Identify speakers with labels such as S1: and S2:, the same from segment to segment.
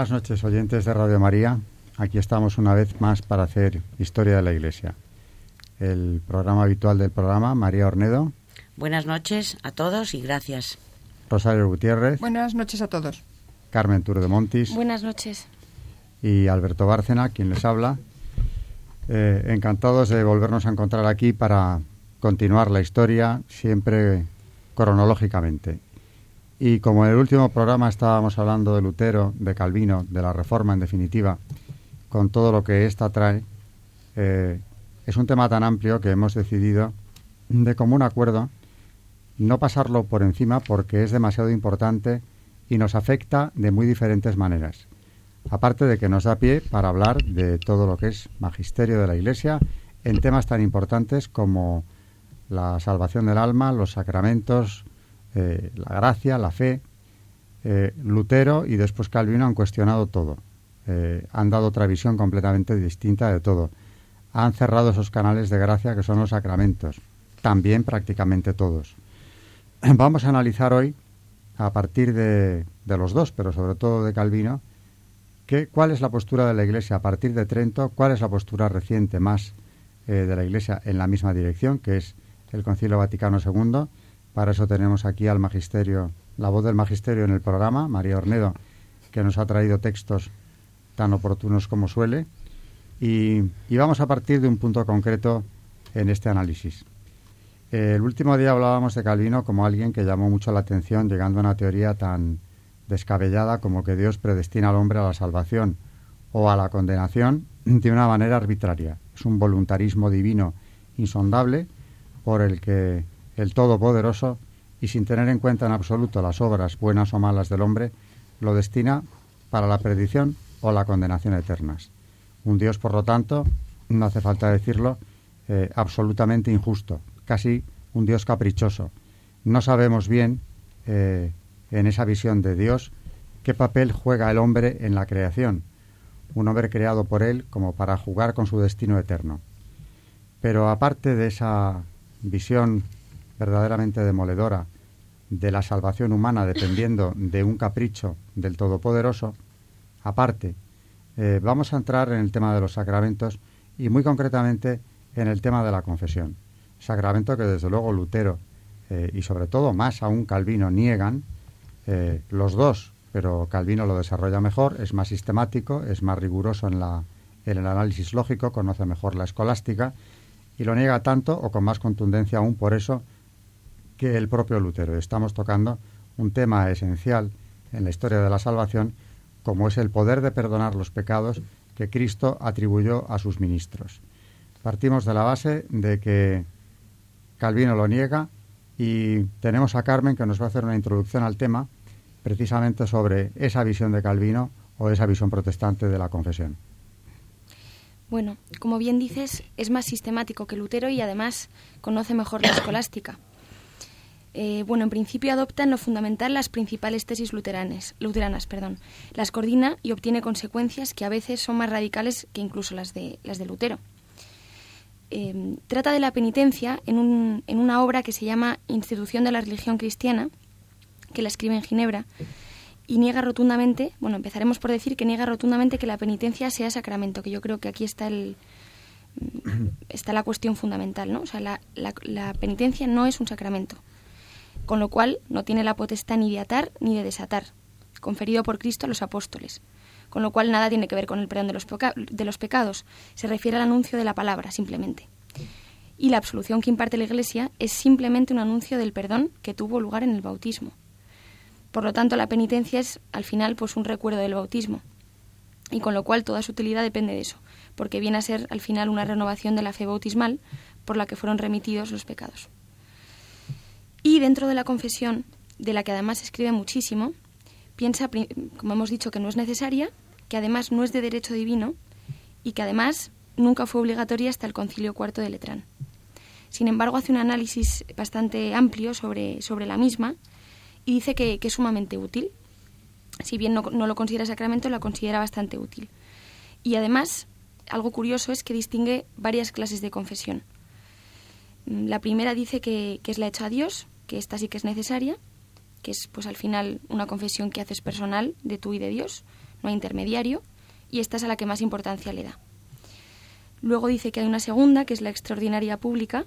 S1: Buenas noches, oyentes de Radio María. Aquí estamos una vez más para hacer Historia de la Iglesia. El programa habitual del programa, María Ornedo.
S2: Buenas noches a todos y gracias.
S1: Rosario Gutiérrez.
S3: Buenas noches a todos.
S1: Carmen Turo de Montis.
S4: Buenas noches.
S1: Y Alberto Bárcena, quien les habla. Eh, encantados de volvernos a encontrar aquí para continuar la historia, siempre cronológicamente. Y como en el último programa estábamos hablando de Lutero, de Calvino, de la Reforma en definitiva, con todo lo que ésta trae, eh, es un tema tan amplio que hemos decidido de común acuerdo no pasarlo por encima porque es demasiado importante y nos afecta de muy diferentes maneras. Aparte de que nos da pie para hablar de todo lo que es magisterio de la Iglesia en temas tan importantes como la salvación del alma, los sacramentos, eh, la gracia, la fe. Eh, Lutero y después Calvino han cuestionado todo. Eh, han dado otra visión completamente distinta de todo. Han cerrado esos canales de gracia que son los sacramentos. También prácticamente todos. Vamos a analizar hoy, a partir de, de los dos, pero sobre todo de Calvino, que, cuál es la postura de la Iglesia a partir de Trento, cuál es la postura reciente más de la Iglesia en la misma dirección, que es el Concilio Vaticano II, para eso tenemos aquí al magisterio, la voz del magisterio en el programa, María Ornedo, que nos ha traído textos tan oportunos como suele. Y, vamos a partir de un punto concreto en este análisis. El último día hablábamos de Calvino como alguien que llamó mucho la atención llegando a una teoría tan descabellada como que Dios predestina al hombre a la salvación o a la condenación de una manera arbitraria. Es un voluntarismo divino insondable por el que el Todopoderoso, y sin tener en cuenta en absoluto las obras buenas o malas del hombre, lo destina para la perdición o la condenación eternas. Un Dios, por lo tanto, no hace falta decirlo, eh, absolutamente injusto, casi un Dios caprichoso. No sabemos bien, eh, en esa visión de Dios, qué papel juega el hombre en la creación, un hombre creado por él como para jugar con su destino eterno. Pero aparte de esa visión verdaderamente demoledora de la salvación humana dependiendo de un capricho del Todopoderoso, aparte, eh, vamos a entrar en el tema de los sacramentos y muy concretamente en el tema de la confesión. Sacramento que desde luego Lutero eh, y sobre todo más aún Calvino niegan, eh, los dos, pero Calvino lo desarrolla mejor, es más sistemático, es más riguroso en, la, en el análisis lógico, conoce mejor la escolástica y lo niega tanto o con más contundencia aún por eso que el propio Lutero. Estamos tocando un tema esencial en la historia de la salvación, como es el poder de perdonar los pecados que Cristo atribuyó a sus ministros. Partimos de la base de que Calvino lo niega y tenemos a Carmen que nos va a hacer una introducción al tema precisamente sobre esa visión de Calvino o esa visión protestante de la confesión.
S4: Bueno, como bien dices, es más sistemático que Lutero y además conoce mejor la escolástica. Eh, bueno, en principio adopta en lo fundamental las principales tesis luteranas, luteranas perdón. las coordina y obtiene consecuencias que a veces son más radicales que incluso las de, las de Lutero. Eh, trata de la penitencia en, un, en una obra que se llama Institución de la Religión Cristiana, que la escribe en Ginebra, y niega rotundamente, bueno, empezaremos por decir que niega rotundamente que la penitencia sea sacramento, que yo creo que aquí está el, está la cuestión fundamental, ¿no? O sea, la, la penitencia no es un sacramento con lo cual no tiene la potestad ni de atar ni de desatar, conferido por Cristo a los apóstoles, con lo cual nada tiene que ver con el perdón de los, de los pecados, se refiere al anuncio de la palabra simplemente. Y la absolución que imparte la Iglesia es simplemente un anuncio del perdón que tuvo lugar en el bautismo. Por lo tanto, la penitencia es, al final, pues un recuerdo del bautismo. y con lo cual toda su utilidad depende de eso, porque viene a ser al final una renovación de la fe bautismal por la que fueron remitidos los pecados. Y dentro de la confesión, de la que además escribe muchísimo, piensa, como hemos dicho, que no es necesaria, que además no es de derecho divino y que además nunca fue obligatoria hasta el Concilio IV de Letrán. Sin embargo, hace un análisis bastante amplio sobre, sobre la misma y dice que, es sumamente útil. Si bien no, lo considera sacramento, la considera bastante útil. Y además, algo curioso es que distingue varias clases de confesión. La primera dice que, que es la hecha a Dios, que esta sí que es necesaria, que es pues al final una confesión que haces personal de tú y de Dios, no hay intermediario, y esta es a la que más importancia le da. Luego dice que hay una segunda, que es la extraordinaria pública,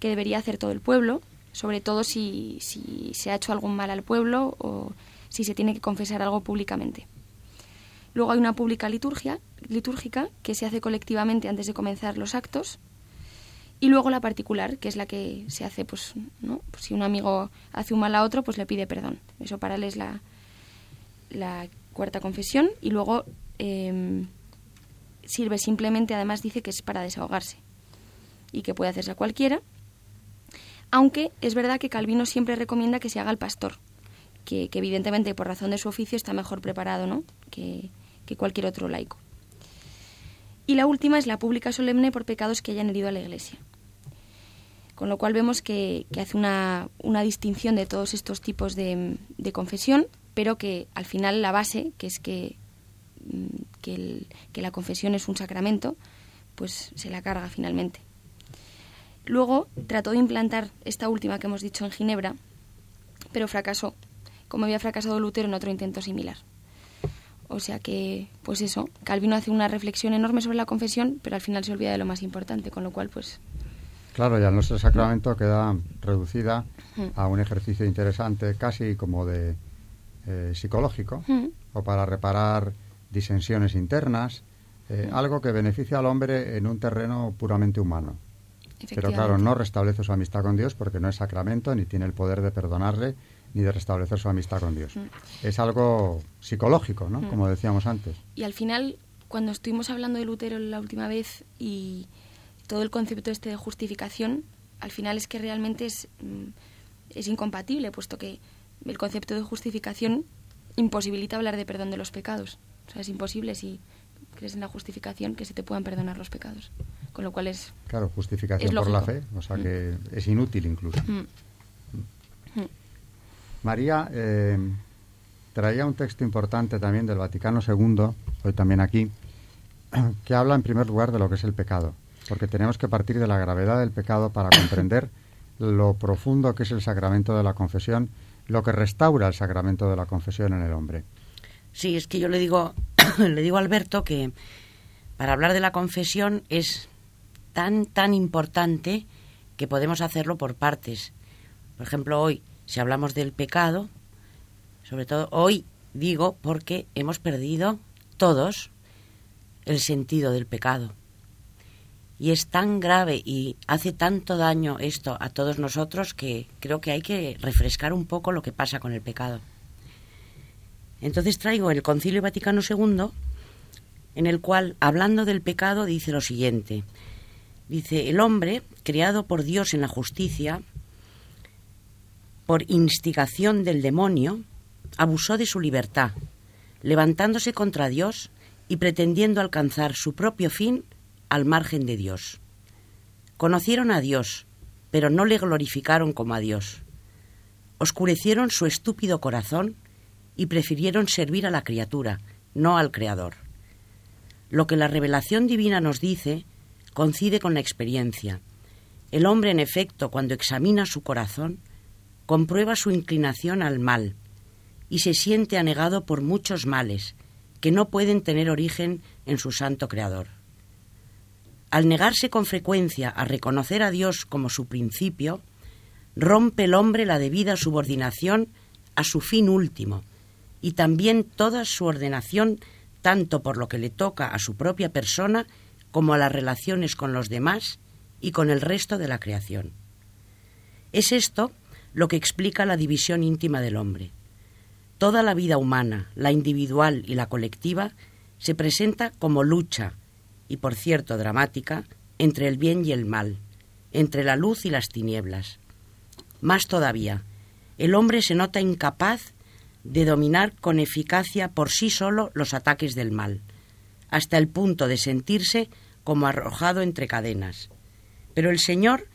S4: que debería hacer todo el pueblo, sobre todo si, si se ha hecho algún mal al pueblo o si se tiene que confesar algo públicamente. Luego hay una pública liturgia, litúrgica que se hace colectivamente antes de comenzar los actos. Y luego la particular, que es la que se hace, pues, ¿no? Pues si un amigo hace un mal a otro, pues le pide perdón. Eso para él es la, cuarta confesión. Y luego em, sirve simplemente, además dice que es para desahogarse y que puede hacerse a cualquiera. Aunque es verdad que Calvino siempre recomienda que se haga el pastor, que, evidentemente por razón de su oficio está mejor preparado ¿no? que, cualquier otro laico. Y la última es la pública solemne por pecados que hayan herido a la Iglesia. Con lo cual vemos que, hace una, distinción de todos estos tipos de, confesión, pero que al final la base, que es que, mm, que la confesión es un sacramento, pues se la carga finalmente. Luego trató de implantar esta última que hemos dicho en Ginebra, pero fracasó, como había fracasado Lutero en otro intento similar. O sea que, pues eso, Calvino hace una reflexión enorme sobre la confesión, pero al final se olvida de lo más importante, con lo cual, pues...
S1: Claro, ya nuestro sacramento queda reducida a un ejercicio interesante, casi como de eh, psicológico, o para reparar disensiones internas, eh, algo que beneficia al hombre en un terreno puramente humano. Pero claro, no restablece su amistad con Dios porque no es sacramento, ni tiene el poder de perdonarle, ni de restablecer su amistad con Dios. Mm. Es algo psicológico, ¿no? Mm. Como decíamos antes.
S4: Y al final, cuando estuvimos hablando de Lutero la última vez y todo el concepto este de justificación, al final es que realmente es, mm, es incompatible, puesto que el concepto de justificación imposibilita hablar de perdón de los pecados. O sea, es imposible si crees en la justificación que se te puedan perdonar los pecados con lo cual es...
S1: Claro, justificación por la fe, o sea que mm. es inútil incluso. Mm. Mm. María eh, traía un texto importante también del Vaticano II, hoy también aquí, que habla en primer lugar de lo que es el pecado, porque tenemos que partir de la gravedad del pecado para comprender lo profundo que es el sacramento de la confesión, lo que restaura el sacramento de la confesión en el hombre.
S2: Sí, es que yo le digo, le digo a Alberto que para hablar de la confesión es tan, tan importante que podemos hacerlo por partes. Por ejemplo, hoy, si hablamos del pecado, sobre todo hoy digo porque hemos perdido todos el sentido del pecado. Y es tan grave y hace tanto daño esto a todos nosotros que creo que hay que refrescar un poco lo que pasa con el pecado. Entonces traigo el Concilio Vaticano II, en el cual, hablando del pecado, dice lo siguiente. Dice, el hombre, creado por Dios en la justicia, por instigación del demonio, abusó de su libertad, levantándose contra Dios y pretendiendo alcanzar su propio fin al margen de Dios. Conocieron a Dios, pero no le glorificaron como a Dios. Oscurecieron su estúpido corazón y prefirieron servir a la criatura, no al Creador. Lo que la revelación divina nos dice coincide con la experiencia. El hombre, en efecto, cuando examina su corazón, comprueba su inclinación al mal y se siente anegado por muchos males que no pueden tener origen en su santo Creador. Al negarse con frecuencia a reconocer a Dios como su principio, rompe el hombre la debida subordinación a su fin último y también toda su ordenación tanto por lo que le toca a su propia persona como a las relaciones con los demás y con el resto de la creación. Es esto lo que explica la división íntima del hombre. Toda la vida humana, la individual y la colectiva, se presenta como lucha, y por cierto dramática, entre el bien y el mal, entre la luz y las tinieblas. Más todavía, el hombre se nota incapaz de dominar con eficacia por sí solo los ataques del mal, hasta el punto de sentirse como arrojado entre cadenas. Pero el Señor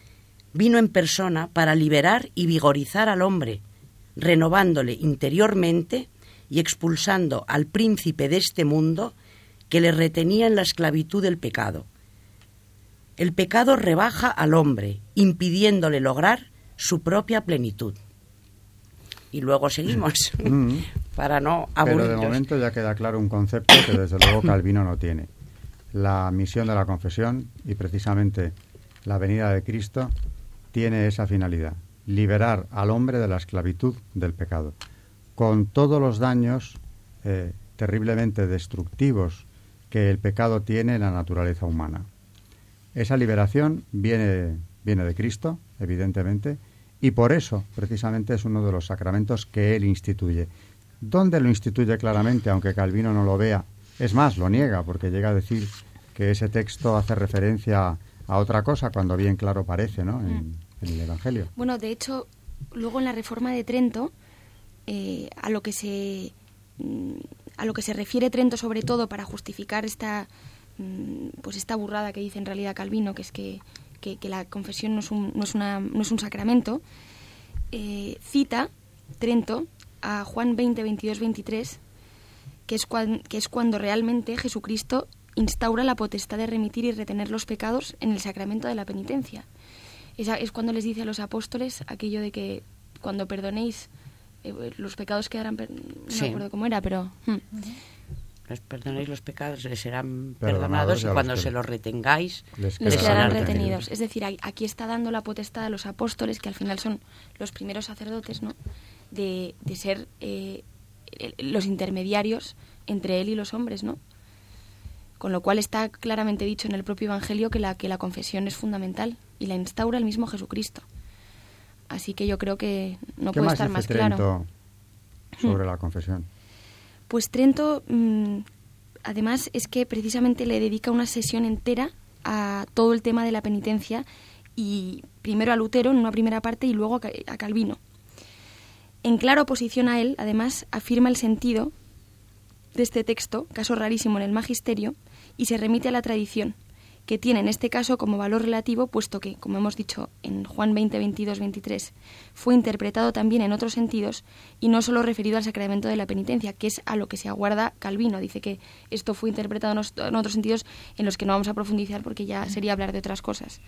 S2: vino en persona para liberar y vigorizar al hombre, renovándole interiormente y expulsando al príncipe de este mundo que le retenía en la esclavitud del pecado. El pecado rebaja al hombre, impidiéndole lograr su propia plenitud. Y luego seguimos, mm. para no aburrirnos.
S1: Pero de momento ya queda claro un concepto que desde luego Calvino no tiene. La misión de la confesión y precisamente la venida de Cristo tiene esa finalidad, liberar al hombre de la esclavitud del pecado, con todos los daños eh, terriblemente destructivos que el pecado tiene en la naturaleza humana. Esa liberación viene, viene de Cristo, evidentemente, y por eso precisamente es uno de los sacramentos que Él instituye. ¿Dónde lo instituye claramente, aunque Calvino no lo vea? Es más, lo niega, porque llega a decir que ese texto hace referencia a otra cosa, cuando bien claro parece ¿no? en, mm. el Evangelio.
S4: Bueno, de hecho, luego en la Reforma de Trento, eh, a lo que se mm, a lo que se refiere Trento sobre todo para justificar esta mm, pues esta burrada que dice en realidad Calvino, que es que, la confesión no es un, no es no es un sacramento, eh, cita Trento a Juan 20, 22, 23, que es, que es cuando realmente Jesucristo instaura la potestad de remitir y retener los pecados en el sacramento de la penitencia. Es cuando les dice a los apóstoles aquello de que cuando perdonéis los pecados quedarán... No me acuerdo cómo era, pero... Hmm.
S2: Les perdonéis los pecados, les serán perdonados, y cuando se los retengáis,
S4: les, quedarán, retenidos. Es decir, aquí está dando la potestad a los apóstoles, que al final son los primeros sacerdotes, ¿no? De, de ser eh, los intermediarios entre él y los hombres, ¿no? Con lo cual está claramente dicho en el propio Evangelio que la, que la confesión es fundamental y la instaura el mismo Jesucristo. Así que yo creo que no puede estar más Trento claro.
S1: sobre la confesión?
S4: Pues Trento, mm, además, es que precisamente le dedica una sesión entera a todo el tema de la penitencia y primero a Lutero en una primera parte y luego a Calvino. En clara oposición a él, además, afirma el sentido de este texto, caso rarísimo en el magisterio, y se remite a la tradición, que tiene en este caso como valor relativo, puesto que, como hemos dicho en Juan 20, 22, 23, fue interpretado también en otros sentidos y no solo referido al sacramento de la penitencia, que es a lo que se aguarda Calvino. Dice que esto fue interpretado en otros sentidos en los que no vamos a profundizar porque ya sería hablar de otras cosas.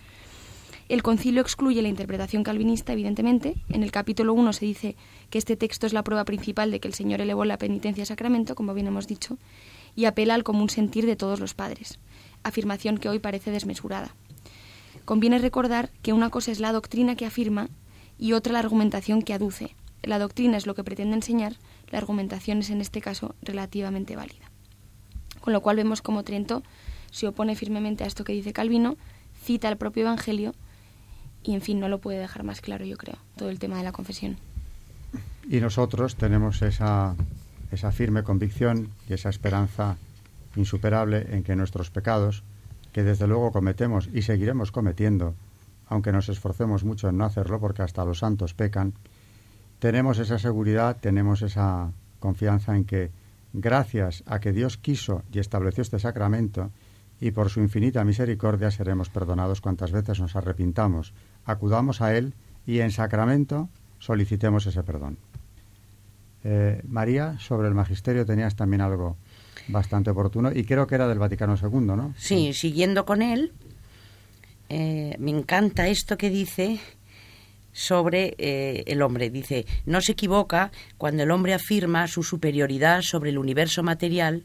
S4: El concilio excluye la interpretación calvinista, evidentemente. En el capítulo 1 se dice que este texto es la prueba principal de que el Señor elevó la penitencia a sacramento, como bien hemos dicho, y apela al común sentir de todos los padres, afirmación que hoy parece desmesurada. Conviene recordar que una cosa es la doctrina que afirma y otra la argumentación que aduce. La doctrina es lo que pretende enseñar, la argumentación es en este caso relativamente válida. Con lo cual vemos como Trento se opone firmemente a esto que dice Calvino, cita el propio Evangelio y, en fin, no lo puede dejar más claro, yo creo, todo el tema de la confesión.
S1: Y nosotros tenemos esa esa firme convicción y esa esperanza insuperable en que nuestros pecados, que desde luego cometemos y seguiremos cometiendo, aunque nos esforcemos mucho en no hacerlo porque hasta los santos pecan, tenemos esa seguridad, tenemos esa confianza en que gracias a que Dios quiso y estableció este sacramento, y por su infinita misericordia seremos perdonados cuantas veces nos arrepintamos, acudamos a Él y en sacramento solicitemos ese perdón. Eh, María, sobre el magisterio tenías también algo bastante oportuno y creo que era del Vaticano II, ¿no?
S2: Sí, siguiendo con él, eh, me encanta esto que dice sobre eh, el hombre. Dice, no se equivoca cuando el hombre afirma su superioridad sobre el universo material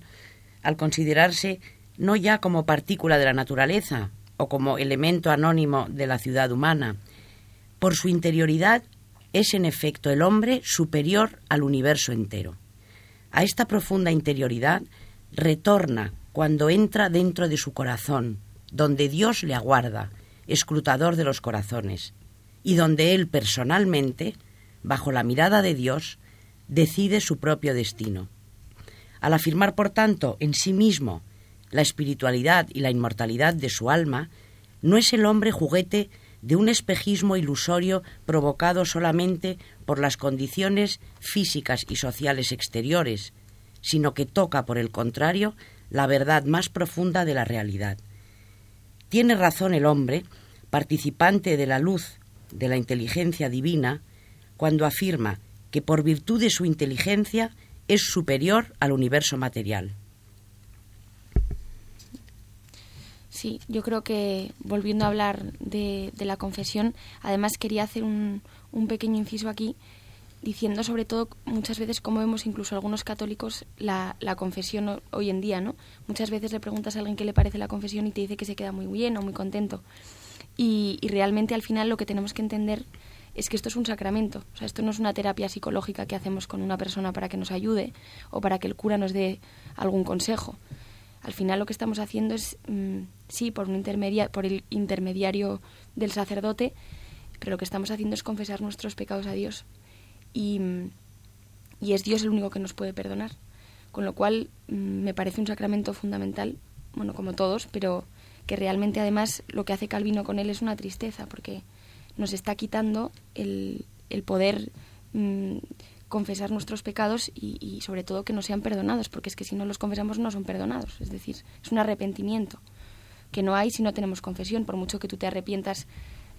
S2: al considerarse no ya como partícula de la naturaleza o como elemento anónimo de la ciudad humana. Por su interioridad es en efecto el hombre superior al universo entero. A esta profunda interioridad retorna cuando entra dentro de su corazón, donde Dios le aguarda, escrutador de los corazones, y donde él personalmente, bajo la mirada de Dios, decide su propio destino. Al afirmar, por tanto, en sí mismo la espiritualidad y la inmortalidad de su alma, no es el hombre juguete de un espejismo ilusorio provocado solamente por las condiciones físicas y sociales exteriores, sino que toca, por el contrario, la verdad más profunda de la realidad. Tiene razón el hombre, participante de la luz de la inteligencia divina, cuando afirma que por virtud de su inteligencia es superior al universo material.
S4: Sí, yo creo que volviendo a hablar de, la confesión, además quería hacer un, un, pequeño inciso aquí, diciendo sobre todo muchas veces cómo vemos incluso algunos católicos la, la, confesión hoy en día, ¿no? Muchas veces le preguntas a alguien qué le parece la confesión y te dice que se queda muy bien o muy contento. Y, y realmente al final lo que tenemos que entender es que esto es un sacramento. O sea, esto no es una terapia psicológica que hacemos con una persona para que nos ayude o para que el cura nos dé algún consejo. Al final lo que estamos haciendo es, mm, sí, por, un intermedia por el intermediario del sacerdote, pero lo que estamos haciendo es confesar nuestros pecados a Dios. Y, mm, y es Dios el único que nos puede perdonar. Con lo cual mm, me parece un sacramento fundamental, bueno, como todos, pero que realmente además lo que hace Calvino con él es una tristeza, porque nos está quitando el, el poder confesar nuestros pecados y, sobre todo que no sean perdonados, porque es que si no los confesamos no son perdonados. Es decir, es un arrepentimiento que no hay si no tenemos confesión, por mucho que tú te arrepientas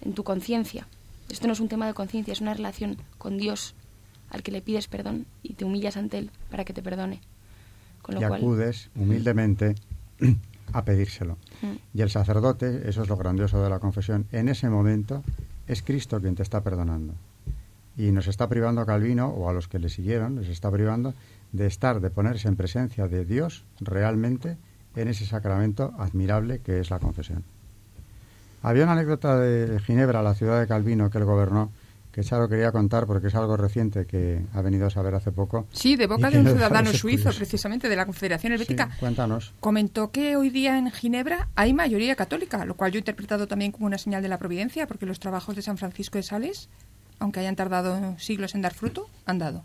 S4: en tu conciencia. Esto no es un tema de conciencia, es una relación con Dios al que le pides perdón y te humillas ante Él para que te perdone.
S1: Con lo y acudes humildemente a pedírselo. Mm. Y el sacerdote, eso es lo grandioso de la confesión, en ese momento es Cristo quien te está perdonando y nos está privando a Calvino o a los que le siguieron, les está privando de estar, de ponerse en presencia de Dios realmente en ese sacramento admirable que es la confesión. Había una anécdota de Ginebra, la ciudad de Calvino, que él gobernó, que Charo quería contar porque es algo reciente que ha venido a saber hace poco.
S3: Sí, de boca de un ciudadano suizo, precisamente, de la Confederación Helvética.
S1: cuéntanos.
S3: Comentó que hoy día en Ginebra hay mayoría católica, lo cual yo he interpretado también como una señal de la providencia, porque los trabajos de San Francisco de Sales aunque hayan tardado siglos en dar fruto, han dado.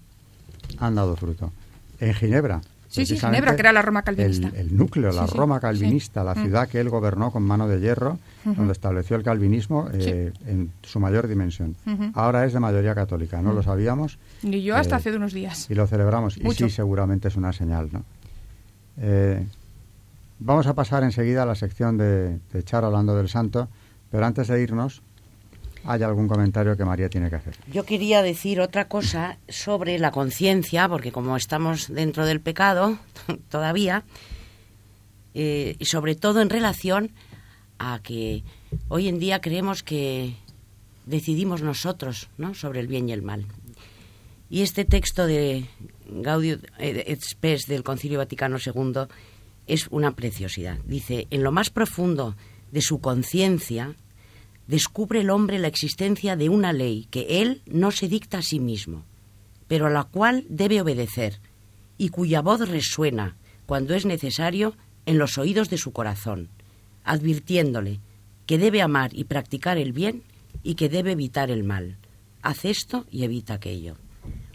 S1: Han dado fruto. En Ginebra.
S3: Sí, sí, Ginebra, que era la Roma calvinista.
S1: El, núcleo, la Roma calvinista, la mm. ciudad que él gobernó con mano de hierro, donde estableció el calvinismo eh, en su mayor dimensión. Ahora es de mayoría católica, no lo sabíamos.
S3: Ni yo hasta eh, hace unos días.
S1: Y lo celebramos. Y sí, seguramente es una señal, ¿no? Eh, vamos a pasar enseguida a la sección de, de hablando del santo, pero antes de irnos, ¿Hay algún comentario que María tiene que hacer?
S2: Yo quería decir otra cosa sobre la conciencia, porque como estamos dentro del pecado todavía, eh, y sobre todo en relación a que hoy en día creemos que decidimos nosotros ¿no? sobre el bien y el mal. Y este texto de Gaudium et Spes del Concilio Vaticano II es una preciosidad. Dice, en lo más profundo de su conciencia, descubre el hombre la existencia de una ley que él no se dicta a sí mismo, pero a la cual debe obedecer, y cuya voz resuena, cuando es necesario, en los oídos de su corazón, advirtiéndole que debe amar y practicar el bien y que debe evitar el mal. Haz esto y evita aquello.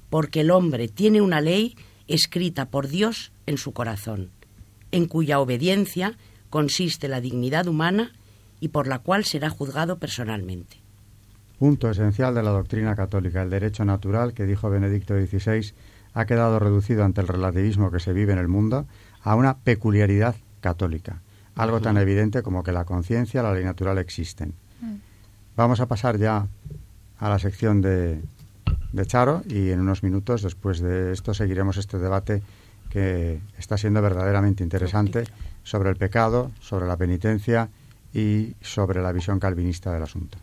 S2: Porque el hombre tiene una ley escrita por Dios en su corazón, en cuya obediencia consiste la dignidad humana y por la cual será juzgado personalmente.
S1: Punto esencial de la doctrina católica, el derecho natural que dijo Benedicto XVI ha quedado reducido ante el relativismo que se vive en el mundo a una peculiaridad católica, algo tan evidente como que la conciencia, la ley natural existen. Mm. Vamos a pasar ya a la sección de, de Charo y en unos minutos después de esto seguiremos este debate que está siendo verdaderamente interesante sobre el pecado, sobre la penitencia y sobre la visión calvinista del asunto.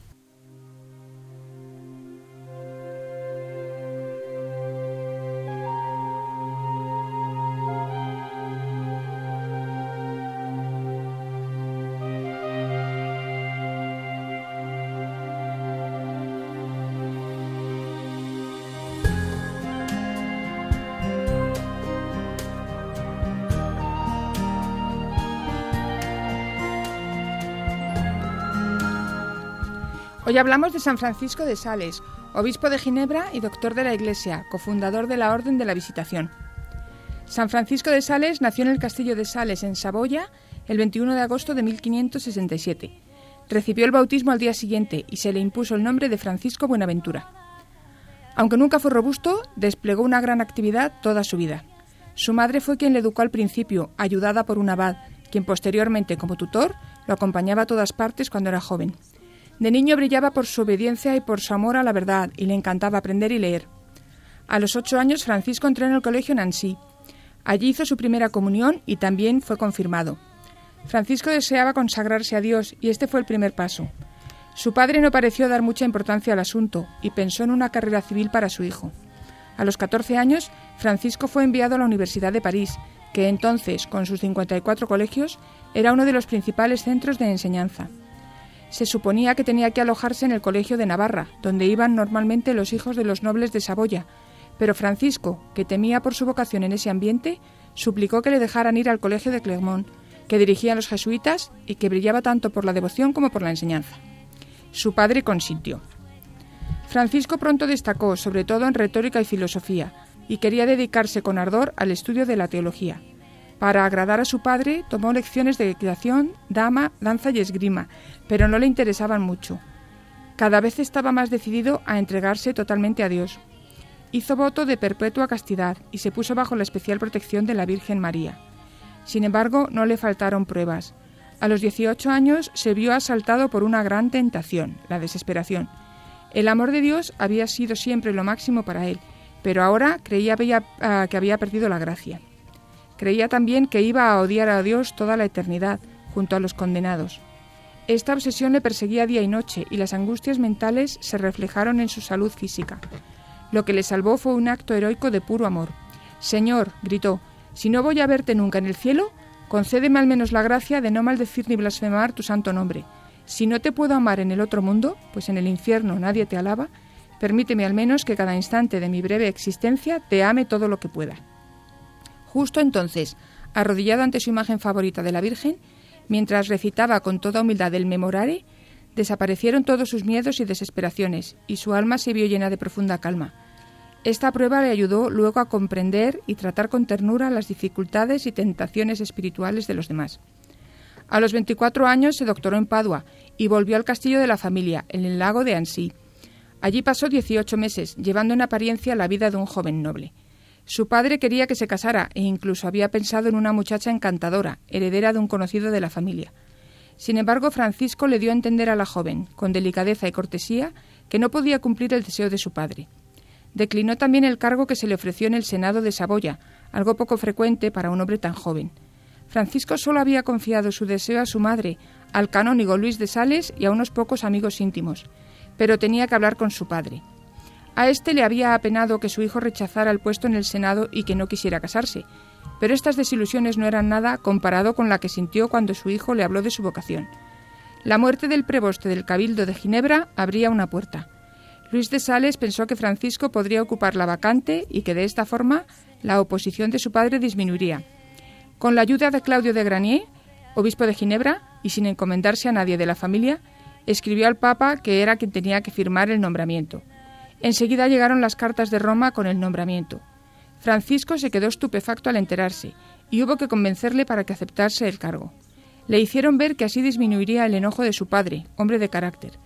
S3: Hoy hablamos de San Francisco de Sales, obispo de Ginebra y doctor de la Iglesia, cofundador de la Orden de la Visitación. San Francisco de Sales nació en el castillo de Sales, en Saboya, el 21 de agosto de 1567. Recibió el bautismo al día siguiente y se le impuso el nombre de Francisco Buenaventura. Aunque nunca fue robusto, desplegó una gran actividad toda su vida. Su madre fue quien le educó al principio, ayudada por un abad, quien posteriormente, como tutor, lo acompañaba a todas partes cuando era joven. De niño brillaba por su obediencia y por su amor a la verdad, y le encantaba aprender y leer. A los ocho años, Francisco entró en el colegio Nancy. Allí hizo su primera comunión y también fue confirmado. Francisco deseaba consagrarse a Dios y este fue el primer paso. Su padre no pareció dar mucha importancia al asunto y pensó en una carrera civil para su hijo. A los 14 años, Francisco fue enviado a la Universidad de París, que entonces, con sus 54 colegios, era uno de los principales centros de enseñanza. Se suponía que tenía que alojarse en el Colegio de Navarra, donde iban normalmente los hijos de los nobles de Saboya, pero Francisco, que temía por su vocación en ese ambiente, suplicó que le dejaran ir al Colegio de Clermont, que dirigían los jesuitas y que brillaba tanto por la devoción como por la enseñanza. Su padre consintió. Francisco pronto destacó, sobre todo en retórica y filosofía, y quería dedicarse con ardor al estudio de la teología. Para agradar a su padre, tomó lecciones de equitación, dama, danza y esgrima, pero no le interesaban mucho. Cada vez estaba más decidido a entregarse totalmente a Dios. Hizo voto de perpetua castidad y se puso bajo la especial protección de la Virgen María. Sin embargo, no le faltaron pruebas. A los 18 años se vio asaltado por una gran tentación, la desesperación. El amor de Dios había sido siempre lo máximo para él, pero ahora creía ah, que había perdido la gracia. Creía también que iba a odiar a Dios toda la eternidad, junto a los condenados. Esta obsesión le perseguía día y noche y las angustias mentales se reflejaron en su salud física. Lo que le salvó fue un acto heroico de puro amor. Señor, gritó, si no voy a verte nunca en el cielo, concédeme al menos la gracia de no maldecir ni blasfemar tu santo nombre. Si no te puedo amar en el otro mundo, pues en el infierno nadie te alaba, permíteme al menos que cada instante de mi breve existencia te ame todo lo que pueda. Justo entonces, arrodillado ante su imagen favorita de la Virgen, mientras recitaba con toda humildad el memorare, desaparecieron todos sus miedos y desesperaciones, y su alma se vio llena de profunda calma. Esta prueba le ayudó luego a comprender y tratar con ternura las dificultades y tentaciones espirituales de los demás. A los 24 años se doctoró en Padua y volvió al castillo de la familia, en el lago de Annecy. Allí pasó 18 meses, llevando en apariencia la vida de un joven noble. Su padre quería que se casara e incluso había pensado en una muchacha encantadora, heredera de un conocido de la familia. Sin embargo, Francisco le dio a entender a la joven, con delicadeza y cortesía, que no podía cumplir el deseo de su padre. Declinó también el cargo que se le ofreció en el Senado de Saboya, algo poco frecuente para un hombre tan joven. Francisco solo había confiado su deseo a su madre, al canónigo Luis de Sales y a unos pocos amigos íntimos, pero tenía que hablar con su padre. A éste le había apenado que su hijo rechazara el puesto en el Senado y que no quisiera casarse, pero estas desilusiones no eran nada comparado con la que sintió cuando su hijo le habló de su vocación. La muerte del preboste del Cabildo de Ginebra abría una puerta. Luis de Sales pensó que Francisco podría ocupar la vacante y que de esta forma la oposición de su padre disminuiría. Con la ayuda de Claudio de Granier, obispo de Ginebra, y sin encomendarse a nadie de la familia, escribió al Papa que era quien tenía que firmar el nombramiento. Enseguida llegaron las cartas de Roma con el nombramiento. Francisco se quedó estupefacto al enterarse y hubo que convencerle para que aceptase el cargo. Le hicieron ver que así disminuiría el enojo de su padre, hombre de carácter,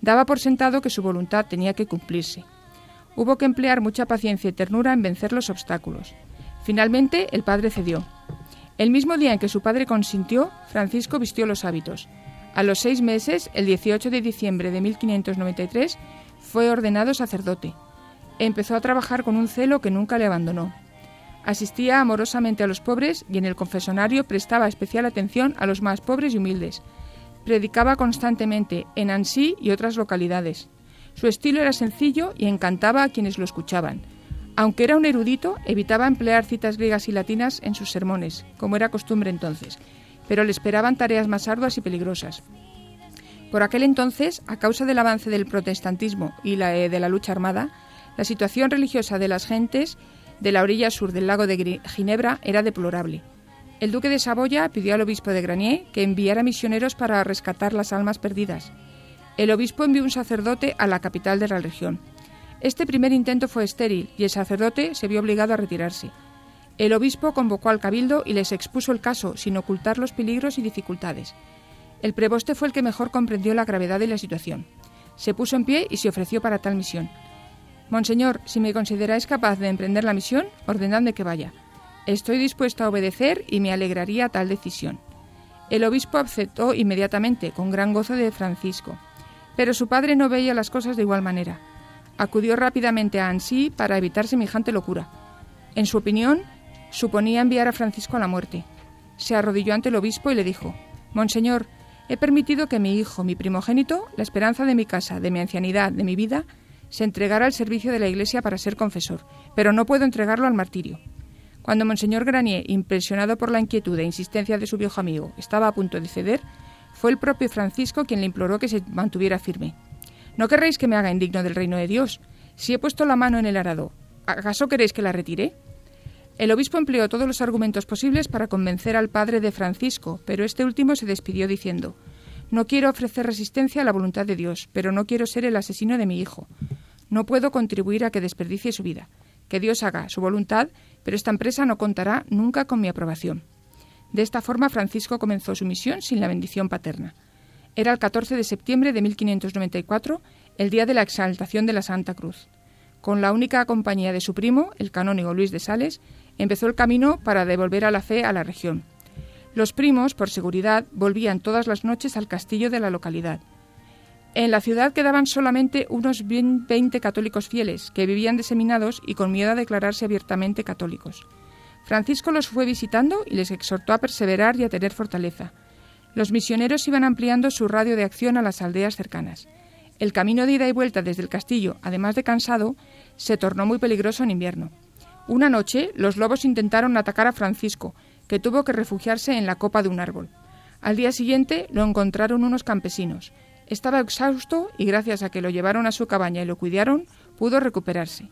S3: Daba por sentado que su voluntad tenía que cumplirse. Hubo que emplear mucha paciencia y ternura en vencer los obstáculos. Finalmente, el padre cedió. El mismo día en que su padre consintió, Francisco vistió los hábitos. A los seis meses, el 18 de diciembre de 1593, fue ordenado sacerdote. Empezó a trabajar con un celo que nunca le abandonó. Asistía amorosamente a los pobres y en el confesonario prestaba especial atención a los más pobres y humildes, predicaba constantemente en Annecy y otras localidades. Su estilo era sencillo y encantaba a quienes lo escuchaban. Aunque era un erudito, evitaba emplear citas griegas y latinas en sus sermones, como era costumbre entonces, pero le esperaban tareas más arduas y peligrosas. Por aquel entonces, a causa del avance del protestantismo y la, eh, de la lucha armada, la situación religiosa de las gentes de la orilla sur del lago de Ginebra era deplorable. El duque de Saboya pidió al obispo de Granier que enviara misioneros para rescatar las almas perdidas. El obispo envió un sacerdote a la capital de la región. Este primer intento fue estéril y el sacerdote se vio obligado a retirarse. El obispo convocó al cabildo y les expuso el caso, sin ocultar los peligros y dificultades. El preboste fue el que mejor comprendió la gravedad de la situación. Se puso en pie y se ofreció para tal misión. Monseñor, si me consideráis capaz de emprender la misión, ordenadme que vaya. Estoy dispuesto a obedecer y me alegraría tal decisión. El obispo aceptó inmediatamente, con gran gozo de Francisco. Pero su padre no veía las cosas de igual manera. Acudió rápidamente a Annecy para evitar semejante locura. En su opinión, suponía enviar a Francisco a la muerte. Se arrodilló ante el obispo y le dijo, Monseñor, he permitido que mi hijo, mi primogénito, la esperanza de mi casa, de mi ancianidad, de mi vida, se entregara al servicio de la Iglesia para ser confesor, pero no puedo entregarlo al martirio. Cuando Monseñor Granier, impresionado por la inquietud e insistencia de su viejo amigo, estaba a punto de ceder, fue el propio Francisco quien le imploró que se mantuviera firme. ¿No querréis que me haga indigno del reino de Dios? Si he puesto la mano en el arado, ¿acaso queréis que la retire? El obispo empleó todos los argumentos posibles para convencer al padre de Francisco, pero este último se despidió diciendo No quiero ofrecer resistencia a la voluntad de Dios, pero no quiero ser el asesino de mi hijo. No puedo contribuir a que desperdicie su vida. Que Dios haga su voluntad, pero esta empresa no contará nunca con mi aprobación. De esta forma, Francisco comenzó su misión sin la bendición paterna. Era el 14 de septiembre de 1594, el día de la exaltación de la Santa Cruz. Con la única compañía de su primo, el canónigo Luis de Sales, empezó el camino para devolver a la fe a la región. Los primos, por seguridad, volvían todas las noches al castillo de la localidad. En la ciudad quedaban solamente unos 20 católicos fieles, que vivían diseminados y con miedo a declararse abiertamente católicos. Francisco los fue visitando y les exhortó a perseverar y a tener fortaleza. Los misioneros iban ampliando su radio de acción a las aldeas cercanas. El camino de ida y vuelta desde el castillo, además de cansado, se tornó muy peligroso en invierno. Una noche, los lobos intentaron atacar a Francisco, que tuvo que refugiarse en la copa de un árbol. Al día siguiente lo encontraron unos campesinos. Estaba exhausto y gracias a que lo llevaron a su cabaña y lo cuidaron, pudo recuperarse.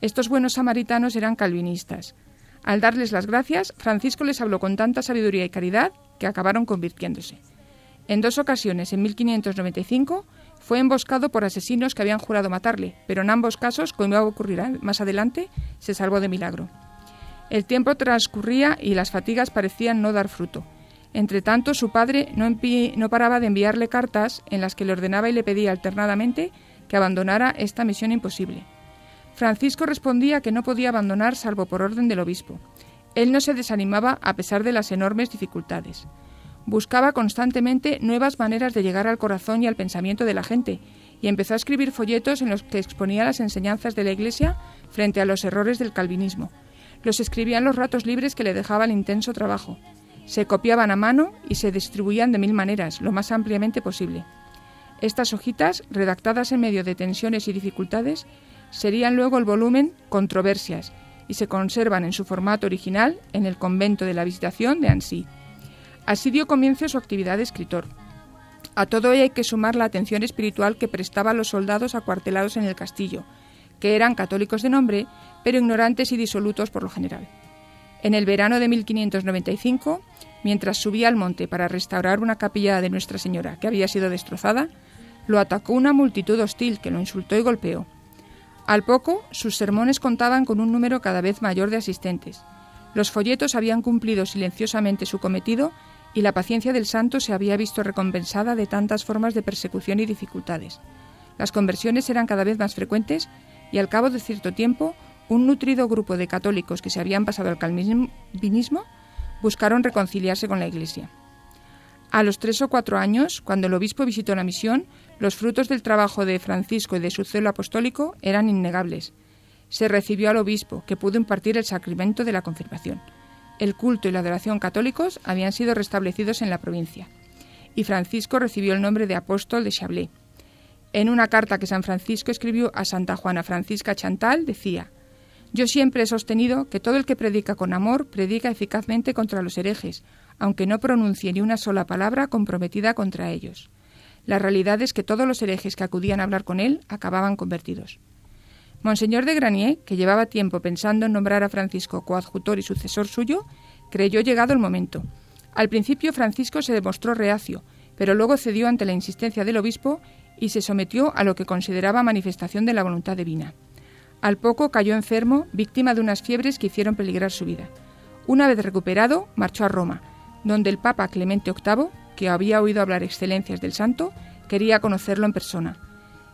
S3: Estos buenos samaritanos eran calvinistas. Al darles las gracias, Francisco les habló con tanta sabiduría y caridad que acabaron convirtiéndose. En dos ocasiones, en 1595, fue emboscado por asesinos que habían jurado matarle, pero en ambos casos, como iba a ocurrir más adelante, se salvó de milagro. El tiempo transcurría y las fatigas parecían no dar fruto. Entretanto, su padre no, no paraba de enviarle cartas en las que le ordenaba y le pedía alternadamente que abandonara esta misión imposible. Francisco respondía que no podía abandonar salvo por orden del obispo. Él no se desanimaba a pesar de las enormes dificultades. Buscaba constantemente nuevas maneras de llegar al corazón y al pensamiento de la gente, y empezó a escribir folletos en los que exponía las enseñanzas de la Iglesia frente a los errores del calvinismo. Los escribía en los ratos libres que le dejaba el intenso trabajo. Se copiaban a mano y se distribuían de mil maneras, lo más ampliamente posible. Estas hojitas, redactadas en medio de tensiones y dificultades, serían luego el volumen Controversias y se conservan en su formato original en el convento de la Visitación de Annecy. Así dio comienzo su actividad de escritor. A todo ello hay que sumar la atención espiritual que prestaba a los soldados acuartelados en el castillo, que eran católicos de nombre, pero ignorantes y disolutos por lo general. En el verano de 1595, mientras subía al monte para restaurar una capilla de Nuestra Señora que había sido destrozada, lo atacó una multitud hostil que lo insultó y golpeó. Al poco, sus sermones contaban con un número cada vez mayor de asistentes. Los folletos habían cumplido silenciosamente su cometido y la paciencia del santo se había visto recompensada de tantas formas de persecución y dificultades. Las conversiones eran cada vez más frecuentes y al cabo de cierto tiempo, un nutrido grupo de católicos que se habían pasado al calvinismo buscaron reconciliarse con la Iglesia. A los tres o cuatro años, cuando el obispo visitó la misión, los frutos del trabajo de Francisco y de su celo apostólico eran innegables. Se recibió al obispo, que pudo impartir el sacramento de la confirmación. El culto y la adoración católicos habían sido restablecidos en la provincia. Y Francisco recibió el nombre de apóstol de Chablé. En una carta que San Francisco escribió a Santa Juana Francisca Chantal decía, Yo siempre he sostenido que todo el que predica con amor predica eficazmente contra los herejes, aunque no pronuncie ni una sola palabra comprometida contra ellos. La realidad es que todos los herejes que acudían a hablar con él acababan convertidos. Monseñor de Granier, que llevaba tiempo pensando en nombrar a Francisco coadjutor y sucesor suyo, creyó llegado el momento. Al principio Francisco se demostró reacio, pero luego cedió ante la insistencia del obispo y se sometió a lo que consideraba manifestación de la voluntad divina. Al poco cayó enfermo, víctima de unas fiebres que hicieron peligrar su vida. Una vez recuperado, marchó a Roma, donde el Papa Clemente VIII, que había oído hablar excelencias del santo, quería conocerlo en persona.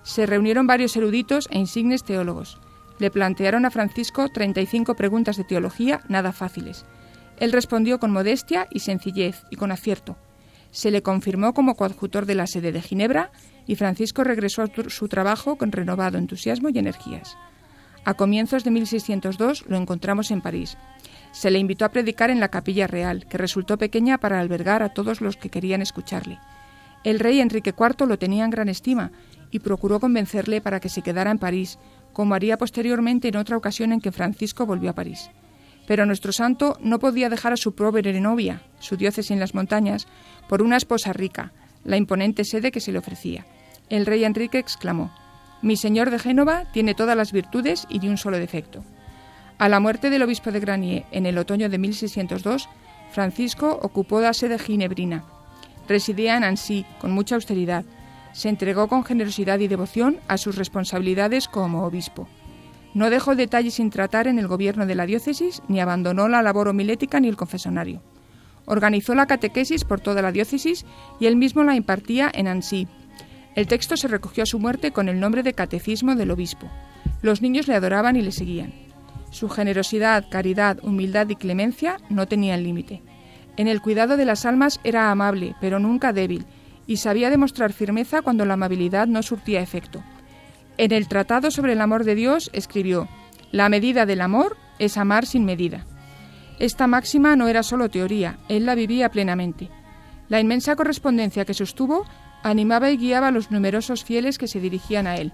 S3: Se reunieron varios eruditos e insignes teólogos. Le plantearon a Francisco 35 preguntas de teología nada fáciles. Él respondió con modestia y sencillez y con acierto. Se le confirmó como coadjutor de la sede de Ginebra y Francisco regresó a su trabajo con renovado entusiasmo y energías. A comienzos de 1602 lo encontramos en París. Se le invitó a predicar en la Capilla Real, que resultó pequeña para albergar a todos los que querían escucharle. El rey Enrique IV lo tenía en gran estima y procuró convencerle para que se quedara en París, como haría posteriormente en otra ocasión en que Francisco volvió a París. Pero nuestro santo no podía dejar a su pobre novia, su diócesis en las montañas, por una esposa rica, la imponente sede que se le ofrecía. El rey Enrique exclamó, Mi señor de Génova tiene todas las virtudes y de un solo defecto. A la muerte del obispo de Granier en el otoño de 1602, Francisco ocupó la sede ginebrina. Residía en Annecy con mucha austeridad. Se entregó con generosidad y devoción a sus responsabilidades como obispo. No dejó detalles sin tratar en el gobierno de la diócesis, ni abandonó la labor homilética ni el confesonario. Organizó la catequesis por toda la diócesis y él mismo la impartía en Annecy. El texto se recogió a su muerte con el nombre de Catecismo del Obispo. Los niños le adoraban y le seguían. Su generosidad, caridad, humildad y clemencia no tenían límite. En el cuidado de las almas era amable, pero nunca débil, y sabía demostrar firmeza cuando la amabilidad no surtía efecto. En el Tratado sobre el Amor de Dios escribió, La medida del amor es amar sin medida. Esta máxima no era solo teoría, él la vivía plenamente. La inmensa correspondencia que sostuvo animaba y guiaba a los numerosos fieles que se dirigían a él.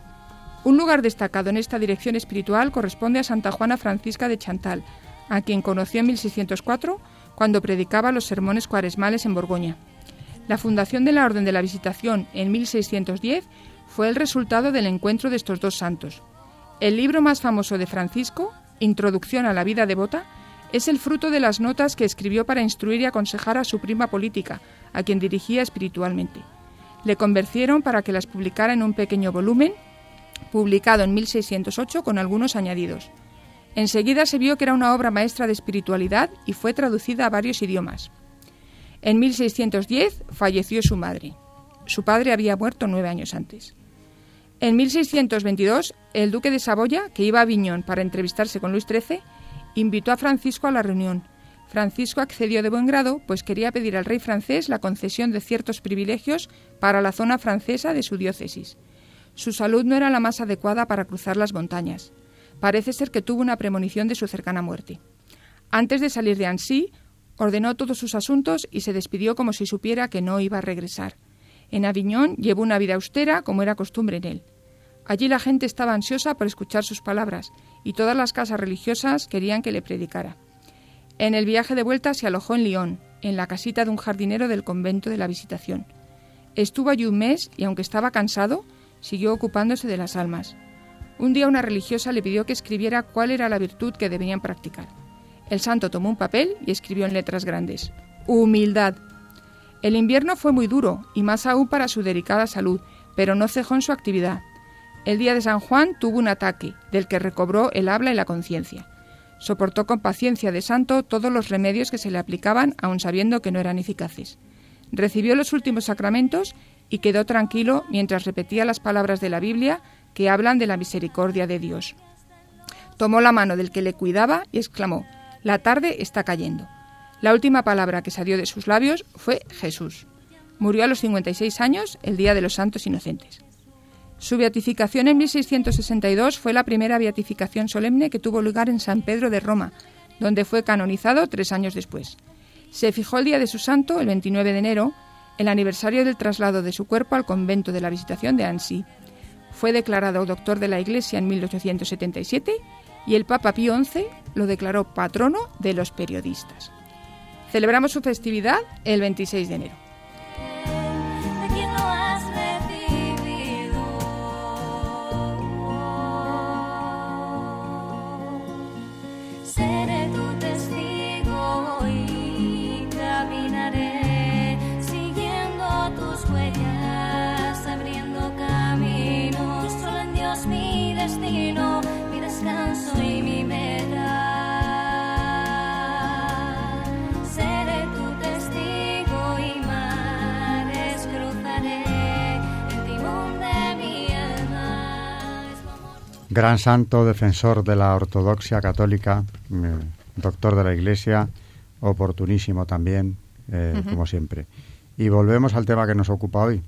S3: Un lugar destacado en esta dirección espiritual corresponde a Santa Juana Francisca de Chantal, a quien conoció en 1604 cuando predicaba los sermones cuaresmales en Borgoña. La fundación de la Orden de la Visitación en 1610 fue el resultado del encuentro de estos dos santos. El libro más famoso de Francisco, Introducción a la vida devota, es el fruto de las notas que escribió para instruir y aconsejar a su prima política, a quien dirigía espiritualmente. Le convencieron para que las publicara en un pequeño volumen, publicado en 1608 con algunos añadidos. Enseguida se vio que era una obra maestra de espiritualidad y fue traducida a varios idiomas. En 1610 falleció su madre. Su padre había muerto nueve años antes. En 1622, el duque de Saboya, que iba a Aviñón para entrevistarse con Luis XIII, invitó a Francisco a la reunión. Francisco accedió de buen grado, pues quería pedir al rey francés la concesión de ciertos privilegios para la zona francesa de su diócesis. Su salud no era la más adecuada para cruzar las montañas. Parece ser que tuvo una premonición de su cercana muerte. Antes de salir de Annecy, ordenó todos sus asuntos y se despidió como si supiera que no iba a regresar. En Aviñón llevó una vida austera como era costumbre en él. Allí la gente estaba ansiosa por escuchar sus palabras y todas las casas religiosas querían que le predicara. En el viaje de vuelta se alojó en Lyon, en la casita de un jardinero del convento de la Visitación. Estuvo allí un mes y aunque estaba cansado, siguió ocupándose de las almas. Un día una religiosa le pidió que escribiera cuál era la virtud que debían practicar. El santo tomó un papel y escribió en letras grandes, Humildad. El invierno fue muy duro, y más aún para su delicada salud, pero no cejó en su actividad. El día de San Juan tuvo un ataque, del que recobró el habla y la conciencia. Soportó con paciencia de santo todos los remedios que se le aplicaban, aun sabiendo que no eran eficaces. Recibió los últimos sacramentos y quedó tranquilo mientras repetía las palabras de la Biblia que hablan de la misericordia de Dios. Tomó la mano del que le cuidaba y exclamó, La tarde está cayendo. La última palabra que salió de sus labios fue Jesús. Murió a los 56 años, el día de los santos inocentes. Su beatificación en 1662 fue la primera beatificación solemne que tuvo lugar en San Pedro de Roma, donde fue canonizado tres años después. Se fijó el día de su santo, el 29 de enero, el aniversario del traslado de su cuerpo al convento de la Visitación de Annecy. Fue declarado doctor de la Iglesia en 1877 y el Papa Pío XI lo declaró patrono de los periodistas. Celebramos su festividad el 26 de enero.
S1: Gran santo, defensor de la ortodoxia católica, eh, doctor de la Iglesia, oportunísimo también, eh, como siempre. Y volvemos al tema que nos ocupa hoy.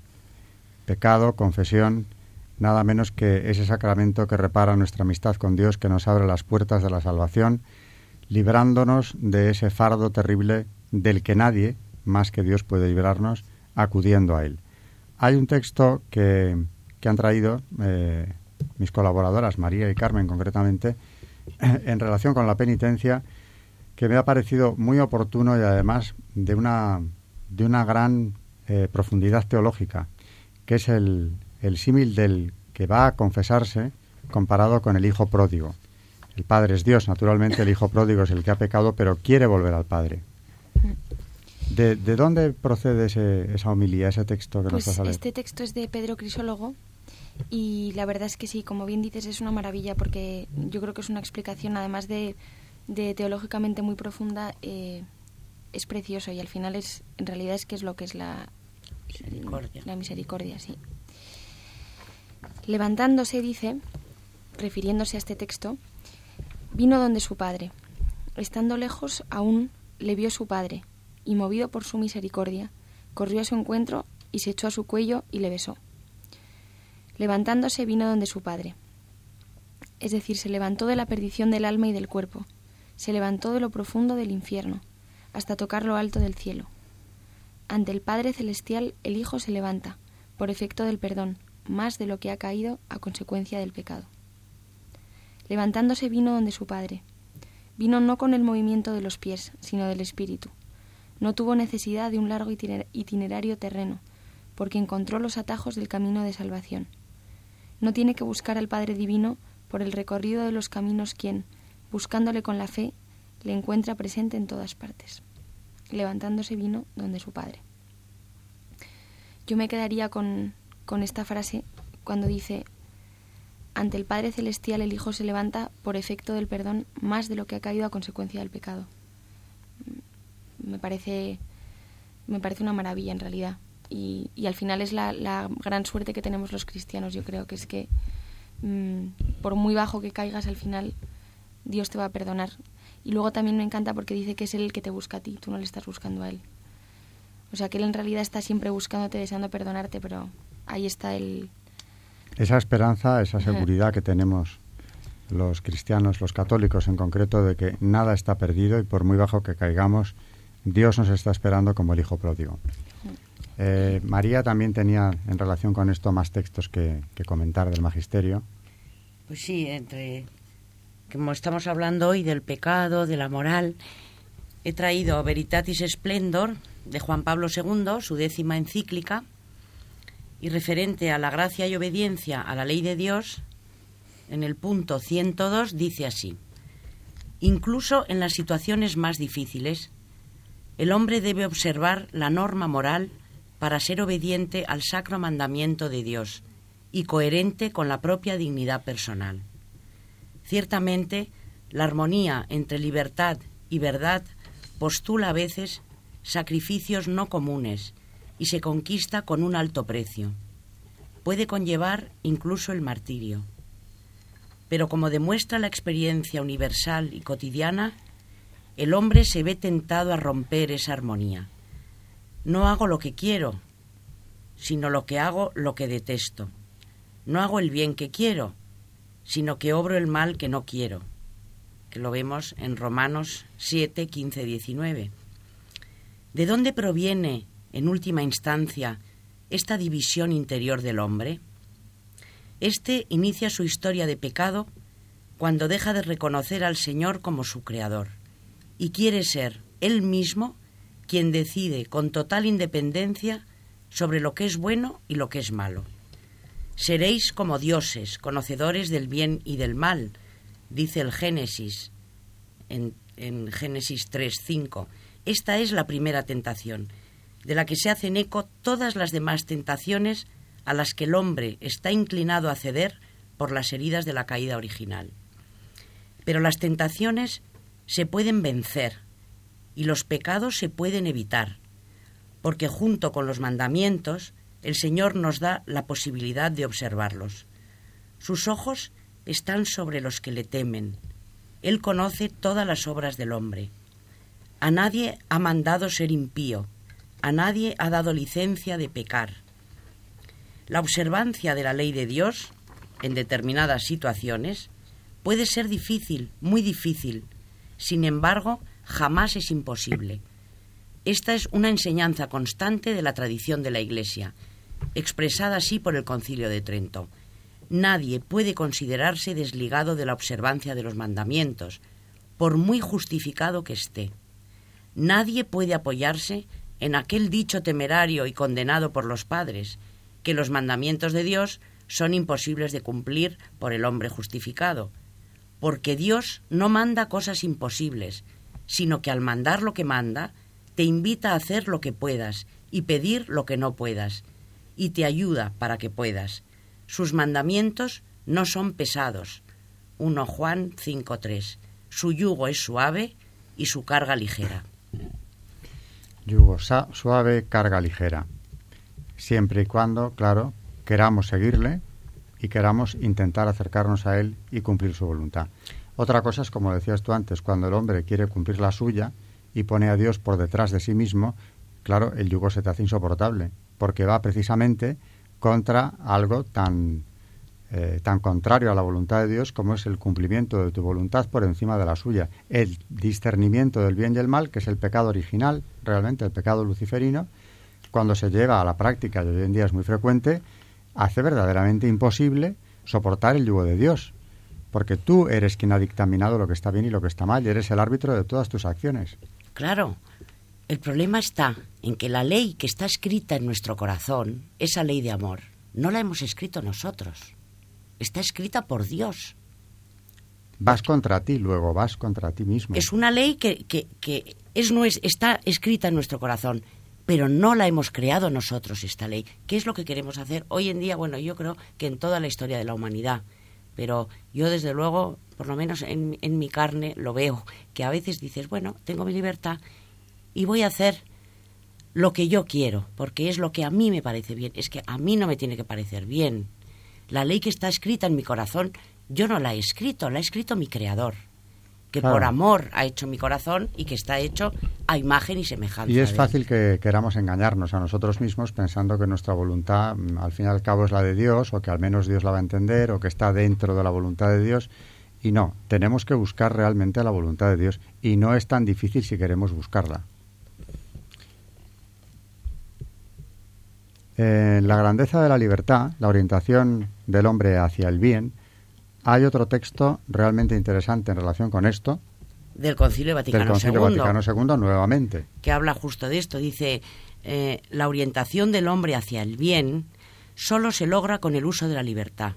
S1: Pecado, confesión, nada menos que ese sacramento que repara nuestra amistad con Dios, que nos abre las puertas de la salvación, librándonos de ese fardo terrible del que nadie, más que Dios, puede librarnos, acudiendo a Él. Hay un texto que, que han traído eh, mis colaboradoras, María y Carmen concretamente, en relación con la penitencia, que me ha parecido muy oportuno y además de una, de una gran eh, profundidad teológica, que es el, el símil del que va a confesarse comparado con el hijo pródigo. El padre es Dios, naturalmente el hijo pródigo es el que ha pecado, pero quiere volver al padre. ¿De, dónde procede esa homilía, ese texto que
S4: pues
S1: nos vas
S4: Este texto es de Pedro Crisólogo y la verdad es que sí, como bien dices, es una maravilla porque yo creo que es una explicación, además de, teológicamente muy profunda, eh, es precioso y al final es, en realidad es que es lo que es la
S2: misericordia.
S4: La misericordia, sí. Levantándose, dice, refiriéndose a este texto, vino donde su padre. Estando lejos, aún le vio su padre, y movido por su misericordia, corrió a su encuentro y se echó a su cuello y le besó. Levantándose vino donde su padre. Es decir, se levantó de la perdición del alma y del cuerpo, se levantó de lo profundo del infierno, hasta tocar lo alto del cielo. Ante el Padre Celestial el Hijo se levanta, por efecto del perdón, más de lo que ha caído a consecuencia del pecado. Levantándose vino donde su Padre. Vino no con el movimiento de los pies, sino del espíritu. No tuvo necesidad de un largo itinerario terreno, porque encontró los atajos del camino de salvación. No tiene que buscar al Padre Divino por el recorrido de los caminos quien, buscándole con la fe, le encuentra presente en todas partes. Levantándose vino donde su Padre. Yo me quedaría con, con esta frase cuando dice, ante el Padre Celestial el Hijo se levanta por efecto del perdón más de lo que ha caído a consecuencia del pecado. Me parece, me parece una maravilla en realidad. Y, y al final es la, la, gran suerte que tenemos los cristianos, yo creo, que es que mm, por muy bajo que caigas al final Dios te va a perdonar. Y luego también me encanta porque dice que es Él el que te busca a ti, tú no le estás buscando a Él. O sea que Él en realidad está siempre buscándote, deseando perdonarte, pero ahí está el...
S1: Esa esperanza, esa seguridad que tenemos los cristianos, los católicos en concreto, de que nada está perdido y por muy bajo que caigamos, Dios nos está esperando como el Hijo pródigo. Eh, María también tenía en relación con esto más textos que, que, comentar del magisterio.
S2: Pues sí, entre como estamos hablando hoy del pecado, de la moral, he traído Veritatis Splendor de Juan Pablo II, su décima encíclica, y referente a la gracia y obediencia a la ley de Dios, en el punto 102 dice así, incluso en las situaciones más difíciles, el hombre debe observar la norma moral para ser obediente al sacro mandamiento de Dios y coherente con la propia dignidad personal. Ciertamente, la armonía entre libertad y verdad postula a veces sacrificios no comunes y se conquista con un alto precio. Puede conllevar incluso el martirio. Pero como demuestra la experiencia universal y cotidiana, el hombre se ve tentado a romper esa armonía. No hago lo que quiero, sino lo que hago lo que detesto. No hago el bien que quiero, sino que obro el mal que no quiero, que lo vemos en Romanos 7, 15, 19. ¿De dónde proviene en última instancia, esta división interior del hombre? Este inicia su historia de pecado cuando deja de reconocer al Señor como su Creador y quiere ser él mismo quien decide con total independencia sobre lo que es bueno y lo que es malo. Seréis como dioses, conocedores del bien y del mal, dice el Génesis en, en Génesis 3.5. Esta es la primera tentación de la que se hacen eco todas las demás tentaciones a las que el hombre está inclinado a ceder por las heridas de la caída original. Pero las tentaciones se pueden vencer y los pecados se pueden evitar, porque junto con los mandamientos el Señor nos da la posibilidad de observarlos. Sus ojos están sobre los que le temen. Él conoce todas las obras del hombre. A nadie ha mandado ser impío, a nadie ha dado licencia de pecar. La observancia de la ley de Dios, en determinadas situaciones, puede ser difícil, muy difícil. Sin embargo, jamás es imposible. Esta es una enseñanza constante de la tradición de la Iglesia, expresada así por el Concilio de Trento. Nadie puede considerarse desligado de la observancia de los mandamientos, por muy justificado que esté. Nadie puede apoyarse en aquel dicho temerario y condenado por los padres, que los mandamientos de Dios son imposibles de cumplir por el hombre justificado, porque Dios no manda cosas imposibles, sino que al mandar lo que manda, te invita a hacer lo que puedas y pedir lo que no puedas, y te ayuda para que puedas. Sus mandamientos no son pesados. 1 Juan 5.3. Su yugo es suave y su carga ligera.
S1: Yugo suave, carga ligera. Siempre y cuando, claro, queramos seguirle y queramos intentar acercarnos a él y cumplir su voluntad. Otra cosa es, como decías tú antes, cuando el hombre quiere cumplir la suya, y pone a Dios por detrás de sí mismo, claro, el yugo se te hace insoportable, porque va precisamente contra algo tan, eh, tan contrario a la voluntad de Dios como es el cumplimiento de tu voluntad por encima de la suya, el discernimiento del bien y el mal, que es el pecado original, realmente el pecado luciferino, cuando se lleva a la práctica, y hoy en día es muy frecuente, hace verdaderamente imposible soportar el yugo de Dios, porque tú eres quien ha dictaminado lo que está bien y lo que está mal, y eres el árbitro de todas tus acciones.
S2: Claro, el problema está en que la ley que está escrita en nuestro corazón, esa ley de amor, no la hemos escrito nosotros. Está escrita por Dios.
S1: Vas contra ti luego, vas contra ti mismo.
S2: Es una ley que, que, que es, no es, está escrita en nuestro corazón, pero no la hemos creado nosotros esta ley. ¿Qué es lo que queremos hacer hoy en día? Bueno, yo creo que en toda la historia de la humanidad, pero yo desde luego por lo menos en, en mi carne lo veo, que a veces dices, bueno, tengo mi libertad y voy a hacer lo que yo quiero, porque es lo que a mí me parece bien. Es que a mí no me tiene que parecer bien. La ley que está escrita en mi corazón, yo no la he escrito, la ha escrito mi creador que por amor ha hecho mi corazón y que está hecho a imagen y semejanza.
S1: Y es fácil que queramos engañarnos a nosotros mismos pensando que nuestra voluntad mm, al fin y al cabo es la de Dios o que al menos Dios la va a entender o que está dentro de la voluntad de Dios y no, tenemos que buscar realmente la voluntad de Dios y no es tan difícil si queremos buscarla. En la grandeza de la libertad, la orientación del hombre hacia el bien, hay otro texto realmente interesante en relación con esto.
S2: Del Concilio Vaticano,
S1: del Concilio Vaticano II nuevamente.
S2: Que habla justo de esto. Dice, eh, la orientación del hombre hacia el bien solo se logra con el uso de la libertad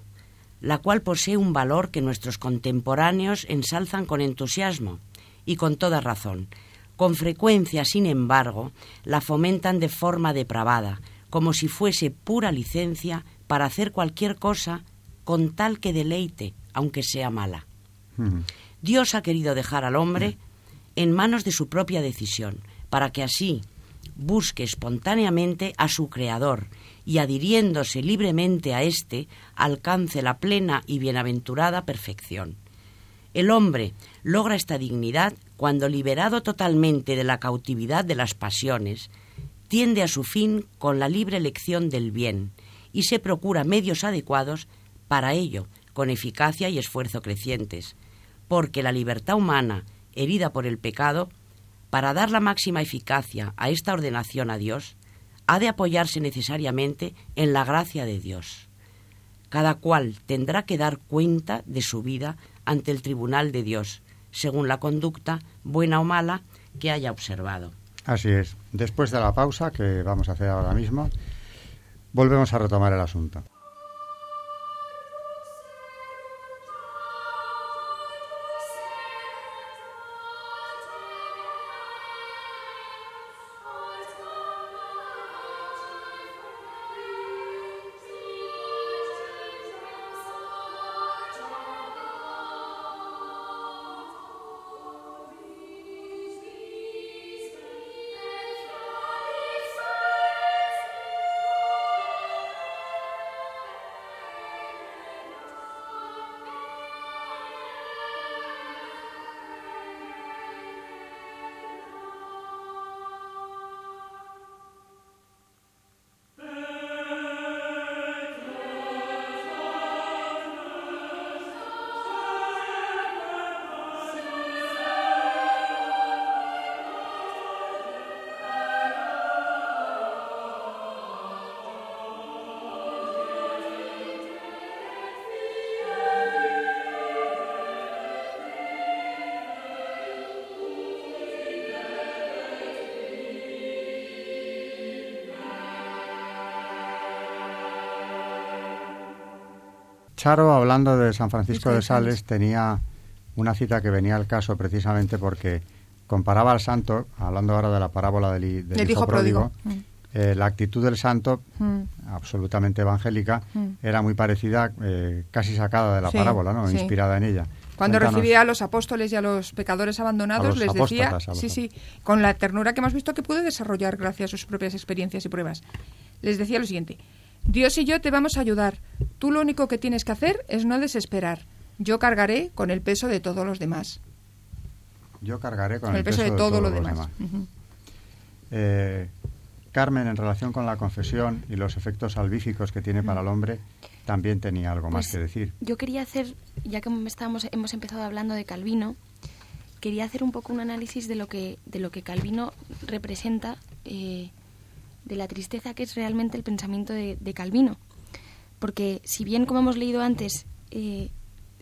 S2: la cual posee un valor que nuestros contemporáneos ensalzan con entusiasmo y con toda razón. Con frecuencia, sin embargo, la fomentan de forma depravada, como si fuese pura licencia para hacer cualquier cosa con tal que deleite, aunque sea mala. Dios ha querido dejar al hombre en manos de su propia decisión, para que así busque espontáneamente a su Creador y adhiriéndose libremente a éste, alcance la plena y bienaventurada perfección. El hombre logra esta dignidad cuando, liberado totalmente de la cautividad de las pasiones, tiende a su fin con la libre elección del bien y se procura medios adecuados para ello, con eficacia y esfuerzo crecientes, porque la libertad humana, herida por el pecado, para dar la máxima eficacia a esta ordenación a Dios, ha de apoyarse necesariamente en la gracia de Dios. Cada cual tendrá que dar cuenta de su vida ante el tribunal de Dios, según la conducta, buena o mala, que haya observado.
S1: Así es. Después de la pausa que vamos a hacer ahora mismo, volvemos a retomar el asunto. Charo, hablando de San Francisco de Sales, tenía una cita que venía al caso precisamente porque comparaba al santo, hablando ahora de la parábola del, del hijo, pródigo, mm. eh, la actitud del santo, mm. absolutamente evangélica, mm. era muy parecida, eh, casi sacada de la parábola, ¿no? inspirada en ella.
S3: Cuando recibía a los apóstoles y a los pecadores abandonados, les decía, sí, sí, con la ternura que hemos visto que puede desarrollar gracias a sus propias experiencias y pruebas, les decía lo siguiente, Dios y yo te vamos a ayudar, tú lo único que tienes que hacer es no desesperar, yo cargaré con el peso de todos los demás.
S1: Yo cargaré con el, peso, de, todo lo demás. Eh, Carmen, en relación con la confesión y los efectos salvíficos que tiene para el hombre, también tenía algo más pues que decir.
S4: Yo quería hacer, ya que estamos, hemos empezado hablando de Calvino, quería hacer un poco un análisis de lo que, de lo que Calvino representa, eh, de la tristeza que es realmente el pensamiento de, Calvino. Porque si bien, como hemos leído antes, eh,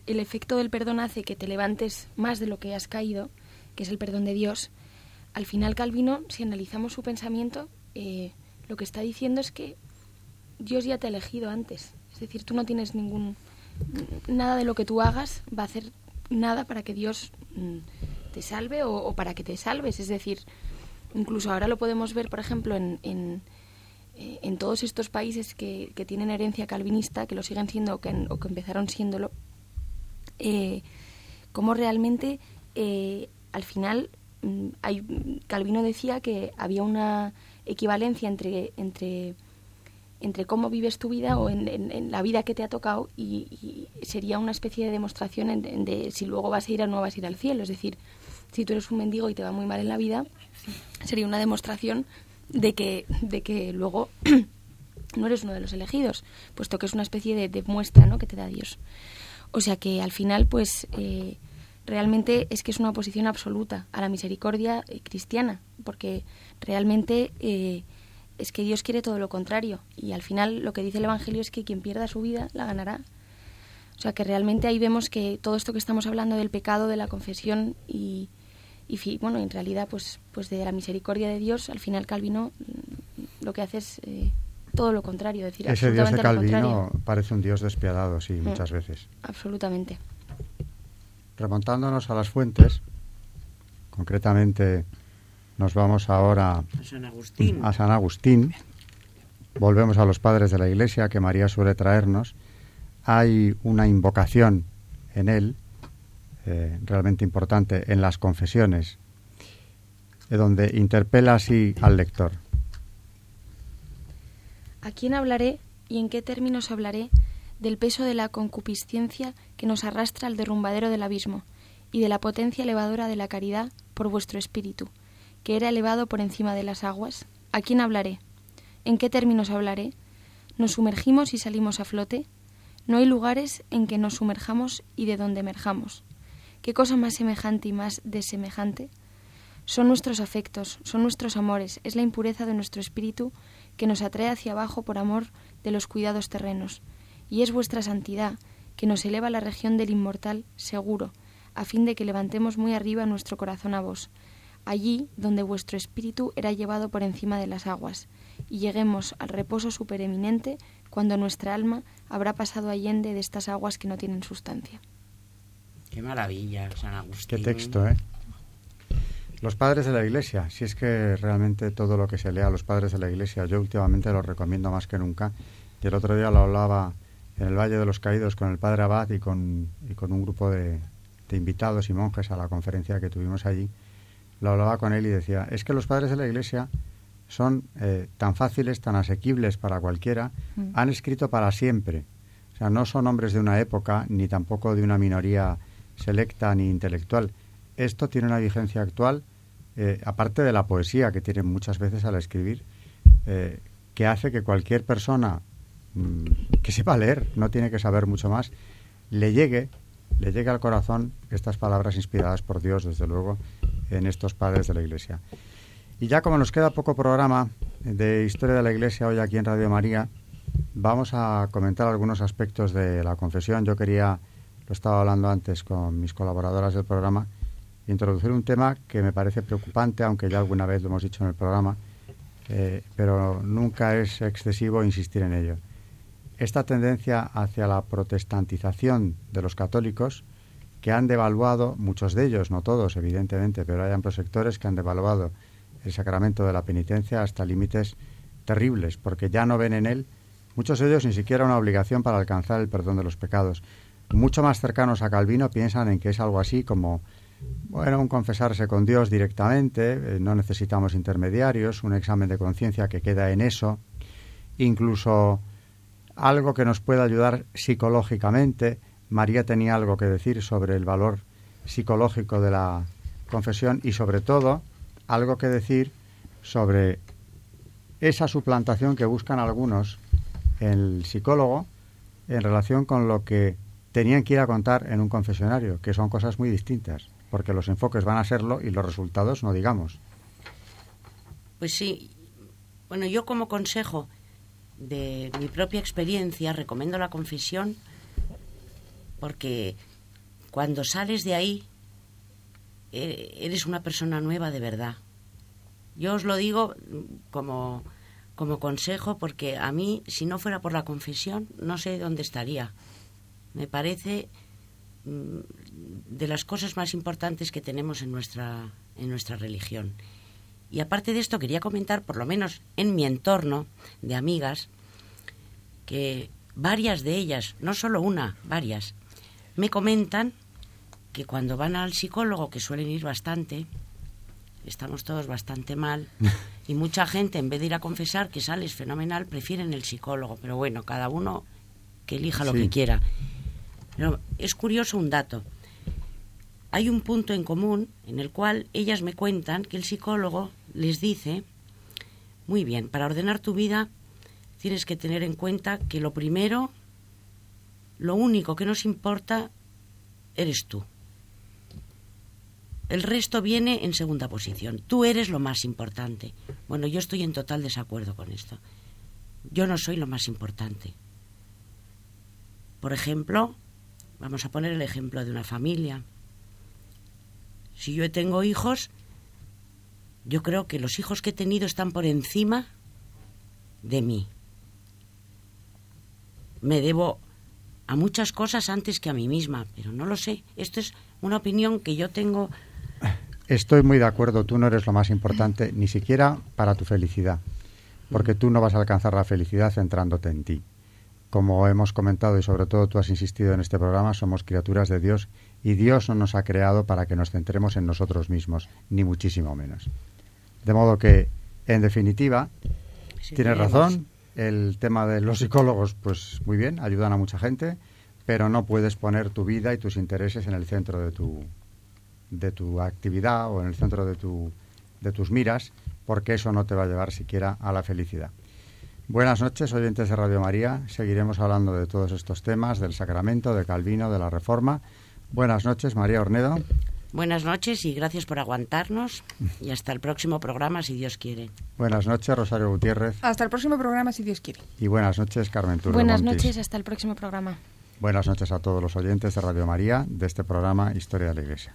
S4: el efecto del perdón hace que te levantes más de lo que has caído, que es el perdón de Dios, al final Calvino, si analizamos su pensamiento, eh, lo que está diciendo es que Dios ya te ha elegido antes. Es decir, tú no tienes ningún... Nada de lo que tú hagas va a hacer nada para que Dios mm, te salve o, para que te salves. Es decir, incluso ahora lo podemos ver, por ejemplo, en, en, eh, en todos estos países que, que, tienen herencia calvinista, que lo siguen siendo o que, o que empezaron siéndolo, eh, cómo realmente eh, al final mm, hay, Calvino decía que había una equivalencia entre, entre, entre cómo vives tu vida o en, la vida que te ha tocado y, sería una especie de demostración de, si luego vas a ir o no vas a ir al cielo. Es decir, si tú eres un mendigo y te va muy mal en la vida, sería una demostración de que, de que luego no eres uno de los elegidos, puesto que es una especie de, muestra ¿no? que te da Dios. O sea que al final, pues eh, realmente es que es una oposición absoluta a la misericordia eh, cristiana, porque realmente eh, es que Dios quiere todo lo contrario. Y al final lo que dice el Evangelio es que quien pierda su vida la ganará. O sea que realmente ahí vemos que todo esto que estamos hablando del pecado, de la confesión y, y bueno, en realidad pues, pues de la misericordia de Dios, al final Calvino mm, lo que hace es todo lo contrario. Decir,
S1: Ese Dios de Calvino parece un Dios despiadado, sí, mm, muchas veces.
S4: Absolutamente.
S1: Remontándonos a las fuentes, concretamente nos vamos ahora
S2: a San Agustín.
S1: A San Agustín. Volvemos a los padres de la Iglesia que María suele traernos. Hay una invocación en él, eh, realmente importante, en las confesiones, donde interpela así al lector.
S4: ¿A quién hablaré y en qué términos hablaré del peso de la concupiscencia que nos arrastra al derrumbadero del abismo y de la potencia elevadora de la caridad por vuestro espíritu, que era elevado por encima de las aguas? ¿A quién hablaré? ¿En qué términos hablaré? ¿Nos sumergimos y salimos a flote? No hay lugares en que nos sumerjamos y de donde emerjamos. ¿Qué cosa más semejante y más desemejante? Son nuestros afectos, son nuestros amores, es la impureza de nuestro espíritu que nos atrae hacia abajo por amor de los cuidados terrenos, y es vuestra santidad, que nos eleva a la región del inmortal seguro, a fin de que levantemos muy arriba nuestro corazón a vos, allí donde vuestro espíritu era llevado por encima de las aguas, y lleguemos al reposo supereminente cuando nuestra alma habrá pasado allende de estas aguas que no tienen sustancia.
S2: Qué maravilla, San Agustín.
S1: Qué texto, ¿eh? Los padres de la Iglesia, si es que realmente todo lo que se lea a los padres de la Iglesia, yo últimamente lo recomiendo más que nunca. Y el otro día lo hablaba en el Valle de los Caídos con el padre Abad y con, y con un grupo de, invitados y monjes a la conferencia que tuvimos allí. Lo hablaba con él y decía, es que los padres de la Iglesia son eh, tan fáciles, tan asequibles para cualquiera, mm. han escrito para siempre. O sea, no son hombres de una época, ni tampoco de una minoría selecta ni intelectual esto tiene una vigencia actual, eh, aparte de la poesía que tienen muchas veces al escribir, eh, que hace que cualquier persona mm, que sepa leer, no tiene que saber mucho más, le llegue, le llegue al corazón estas palabras inspiradas por Dios, desde luego, en estos padres de la Iglesia. Y ya como nos queda poco programa de historia de la Iglesia hoy aquí en Radio María, vamos a comentar algunos aspectos de la confesión. Yo quería, lo estaba hablando antes con mis colaboradoras del programa, introducir un tema que me parece preocupante, aunque ya alguna vez lo hemos dicho en el programa, eh, pero nunca es excesivo insistir en ello. esta tendencia hacia la protestantización de los católicos que han devaluado, muchos de ellos, no todos evidentemente, pero hay amplios sectores que han devaluado el sacramento de la penitencia hasta límites terribles, porque ya no ven en él, muchos de ellos ni siquiera una obligación para alcanzar el perdón de los pecados. Mucho más cercanos a Calvino piensan en que es algo así como, bueno, un confesarse con Dios directamente, eh, no necesitamos intermediarios, un examen de conciencia que queda en eso, incluso algo que nos pueda ayudar psicológicamente. María tenía algo que decir sobre el valor psicológico de la confesión y sobre todo algo que decir sobre esa suplantación que buscan algunos en el psicólogo en relación con lo que tenían que ir a contar en un confesionario, que son cosas muy distintas, porque los enfoques van a serlo y los resultados no digamos.
S2: Pues sí. Bueno, yo como consejo de mi propia experiencia recomiendo la confesión porque cuando sales de ahí e-, eres una persona nueva de verdad. Yo os lo digo como, como consejo porque a mí, si no fuera por la confesión, no sé dónde estaría. Me parece mm, de las cosas más importantes que tenemos en nuestra, en nuestra religión. Y aparte de esto, quería comentar, por lo menos en mi entorno de amigas, que varias de ellas, no solo una, varias, me comentan que cuando van al psicólogo, que suelen ir bastante, estamos todos bastante mal, y mucha gente, en vez de ir a confesar que sales fenomenal, prefieren el psicólogo. Pero bueno, cada uno que elija lo que quiera. Es curioso un dato hay un punto en común en el cual ellas me cuentan que el psicólogo les dice, muy bien, para ordenar tu vida tienes que tener en cuenta que lo primero, lo único que nos importa, eres tú. El resto viene en segunda posición. Tú eres lo más importante. Bueno, yo estoy en total desacuerdo con esto. Yo no soy lo más importante. Por ejemplo, vamos a poner el ejemplo de una familia. Si yo tengo hijos, yo creo que los hijos que he tenido están por encima de mí. Me debo a muchas cosas antes que a mí misma, pero no lo sé. Esto es una opinión que yo tengo.
S1: Estoy muy de acuerdo, tú no eres lo más importante, ni siquiera para tu felicidad, porque tú no vas a alcanzar la felicidad centrándote en ti. Como hemos comentado y sobre todo tú has insistido en este programa, somos criaturas de Dios y Dios no nos ha creado para que nos centremos en nosotros mismos, ni muchísimo menos. De modo que, en definitiva, tienes razón, el tema de los psicólogos, pues muy bien, ayudan a mucha gente, pero no puedes poner tu vida y tus intereses en el centro de tu, de tu actividad o en el centro de, tu, de tus miras, porque eso no te va a llevar siquiera a la felicidad. Buenas noches, oyentes de Radio María. Seguiremos hablando de todos estos temas, del sacramento, de Calvino, de la Reforma Buenas noches, María Ornedo.
S2: Buenas noches y gracias por aguantarnos y hasta el próximo programa si Dios quiere.
S1: Buenas noches, Rosario Gutiérrez.
S3: Hasta el próximo programa si Dios quiere.
S1: Y buenas noches, Carmen Turro
S4: Buenas noches, hasta el próximo programa.
S1: Buenas noches a todos los oyentes de Radio María de este programa Historia de la Iglesia.